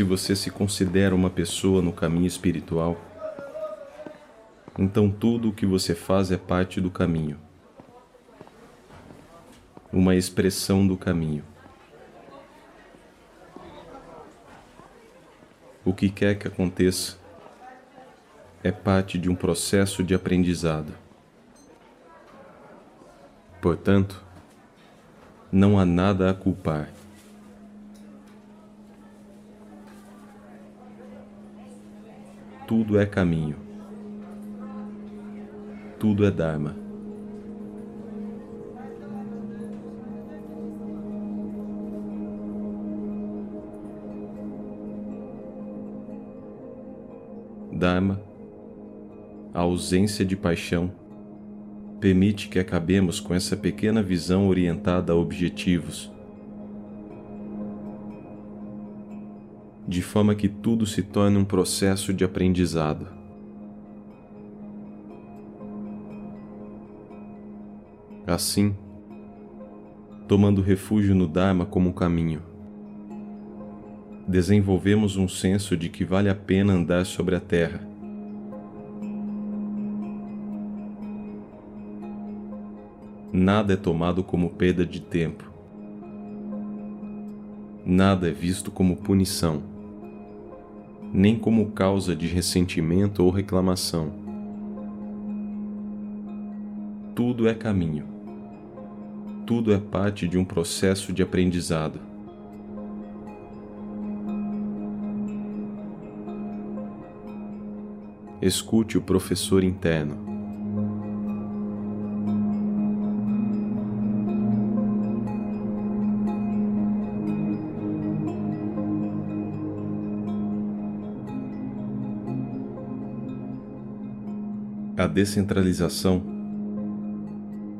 Se você se considera uma pessoa no caminho espiritual, então tudo o que você faz é parte do caminho, uma expressão do caminho. O que quer que aconteça é parte de um processo de aprendizado. Portanto, não há nada a culpar. Tudo é caminho. Tudo é Dharma. Dharma, a ausência de paixão, permite que acabemos com essa pequena visão orientada a objetivos de forma que tudo se torne um processo de aprendizado. Assim, tomando refúgio no Dharma como caminho, desenvolvemos um senso de que vale a pena andar sobre a terra. Nada é tomado como perda de tempo. Nada é visto como punição nem como causa de ressentimento ou reclamação. Tudo é caminho. Tudo é parte de um processo de aprendizado. Escute o professor interno. A descentralização,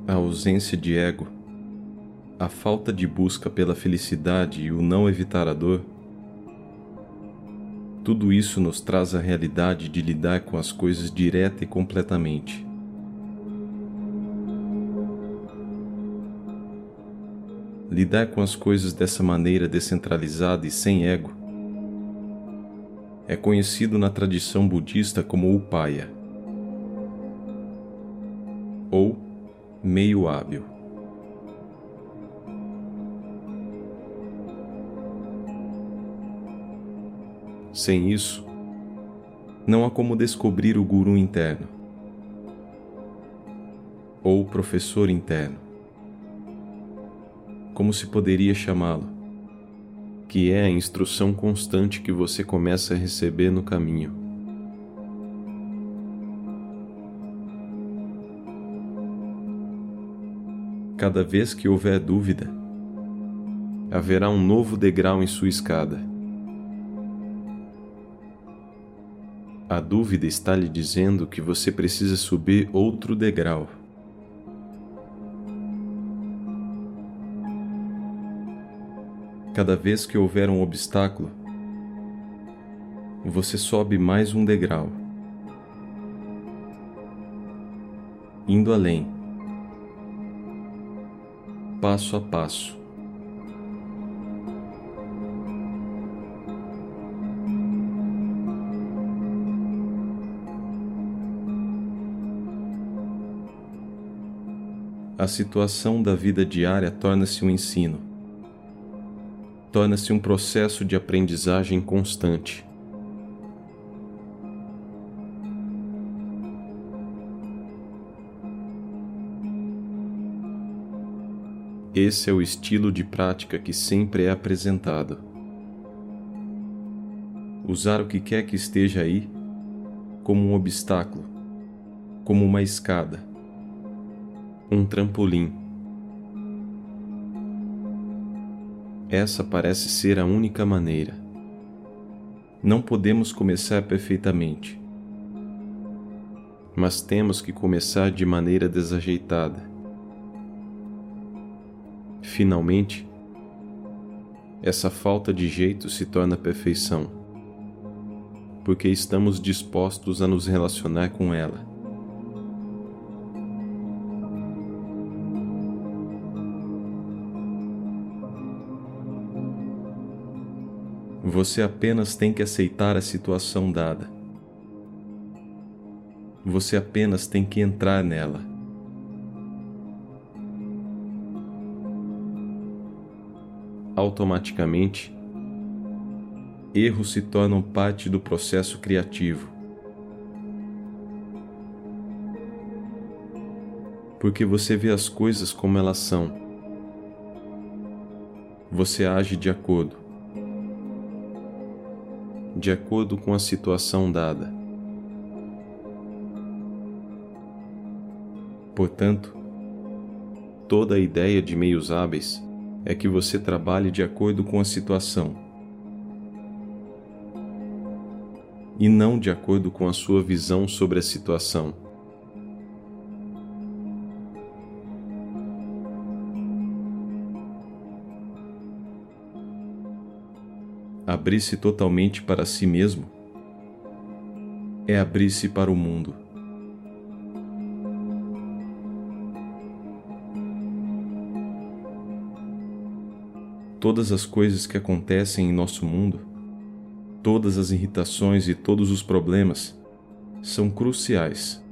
a ausência de ego, a falta de busca pela felicidade e o não evitar a dor, tudo isso nos traz a realidade de lidar com as coisas direta e completamente. Lidar com as coisas dessa maneira descentralizada e sem ego é conhecido na tradição budista como upaya ou meio hábil. Sem isso, não há como descobrir o guru interno ou professor interno, como se poderia chamá-lo, que é a instrução constante que você começa a receber no caminho. Cada vez que houver dúvida, haverá um novo degrau em sua escada. A dúvida está lhe dizendo que você precisa subir outro degrau. Cada vez que houver um obstáculo, você sobe mais um degrau, indo além passo a passo. A situação da vida diária torna-se um ensino, torna-se um processo de aprendizagem constante. Esse é o estilo de prática que sempre é apresentado. Usar o que quer que esteja aí como um obstáculo, como uma escada, um trampolim. Essa parece ser a única maneira. Não podemos começar perfeitamente, mas temos que começar de maneira desajeitada Finalmente, essa falta de jeito se torna perfeição, porque estamos dispostos a nos relacionar com ela. Você apenas tem que aceitar a situação dada. Você apenas tem que entrar nela. Automaticamente, erros se tornam parte do processo criativo. Porque você vê as coisas como elas são. Você age de acordo. De acordo com a situação dada. Portanto, toda a ideia de meios hábeis é que você trabalhe de acordo com a situação e não de acordo com a sua visão sobre a situação. Abrir-se totalmente para si mesmo é abrir-se para o mundo. Todas as coisas que acontecem em nosso mundo, todas as irritações e todos os problemas são cruciais.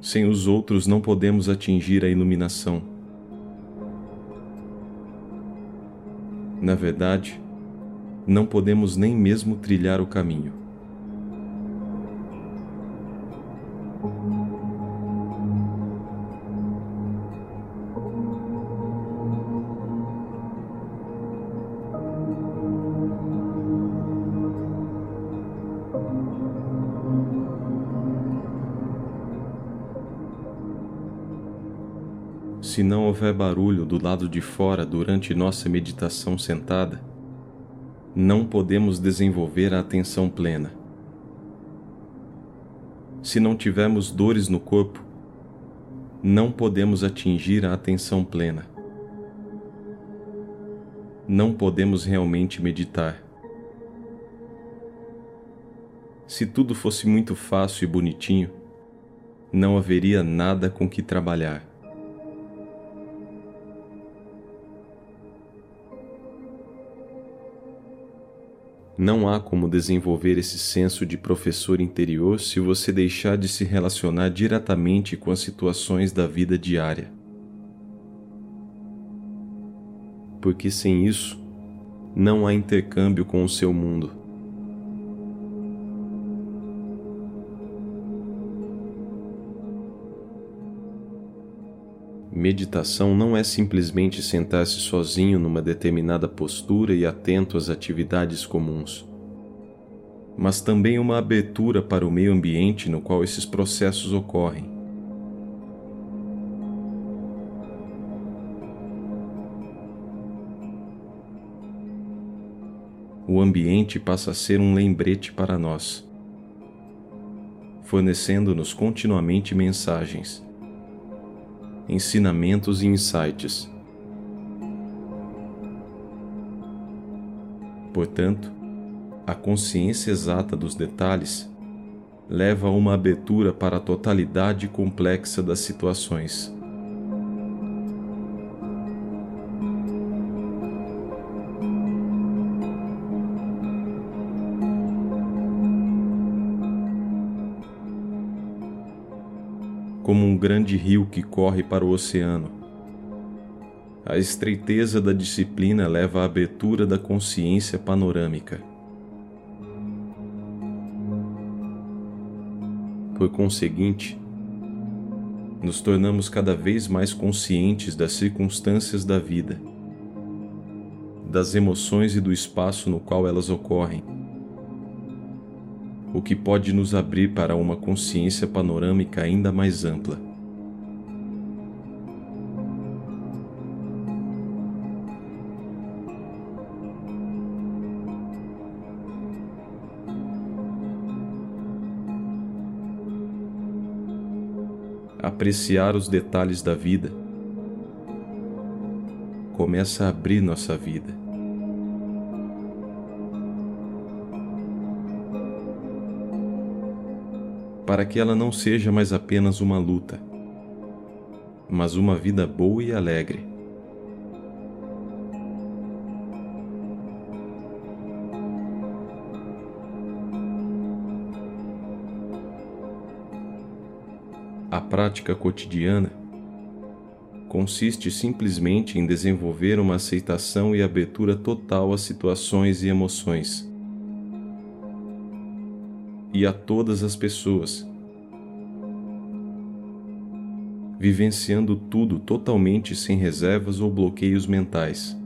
Sem os outros não podemos atingir a iluminação. Na verdade, não podemos nem mesmo trilhar o caminho. Se não houver barulho do lado de fora durante nossa meditação sentada, não podemos desenvolver a atenção plena. Se não tivermos dores no corpo, não podemos atingir a atenção plena. Não podemos realmente meditar. Se tudo fosse muito fácil e bonitinho, não haveria nada com que trabalhar. Não há como desenvolver esse senso de professor interior se você deixar de se relacionar diretamente com as situações da vida diária. Porque sem isso, não há intercâmbio com o seu mundo. Meditação não é simplesmente sentar-se sozinho numa determinada postura e atento às atividades comuns, mas também uma abertura para o meio ambiente no qual esses processos ocorrem. O ambiente passa a ser um lembrete para nós, fornecendo-nos continuamente mensagens ensinamentos e insights. Portanto, a consciência exata dos detalhes leva a uma abertura para a totalidade complexa das situações. Como um grande rio que corre para o oceano. A estreiteza da disciplina leva à abertura da consciência panorâmica. Por conseguinte, nos tornamos cada vez mais conscientes das circunstâncias da vida, das emoções e do espaço no qual elas ocorrem o que pode nos abrir para uma consciência panorâmica ainda mais ampla. Apreciar os detalhes da vida começa a abrir nossa vida. para que ela não seja mais apenas uma luta, mas uma vida boa e alegre. A prática cotidiana consiste simplesmente em desenvolver uma aceitação e abertura total às situações e emoções e a todas as pessoas, vivenciando tudo totalmente sem reservas ou bloqueios mentais.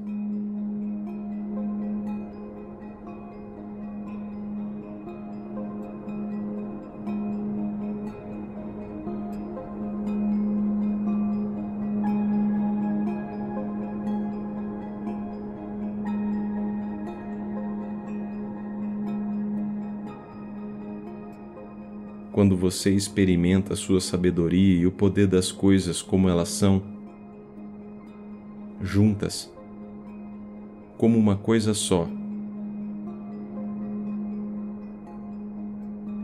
Você experimenta a sua sabedoria e o poder das coisas como elas são, juntas, como uma coisa só.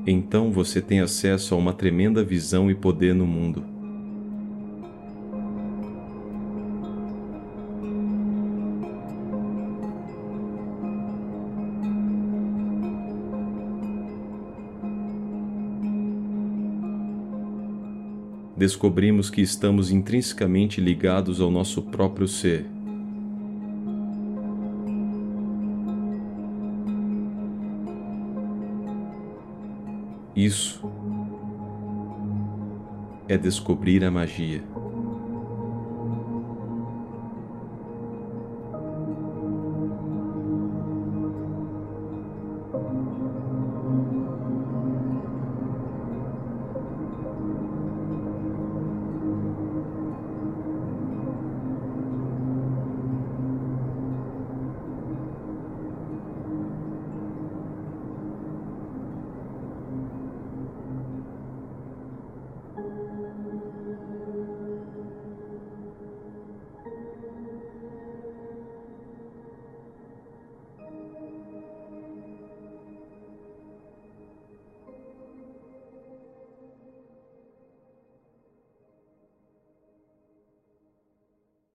Então você tem acesso a uma tremenda visão e poder no mundo. Descobrimos que estamos intrinsecamente ligados ao nosso próprio ser. Isso é descobrir a magia.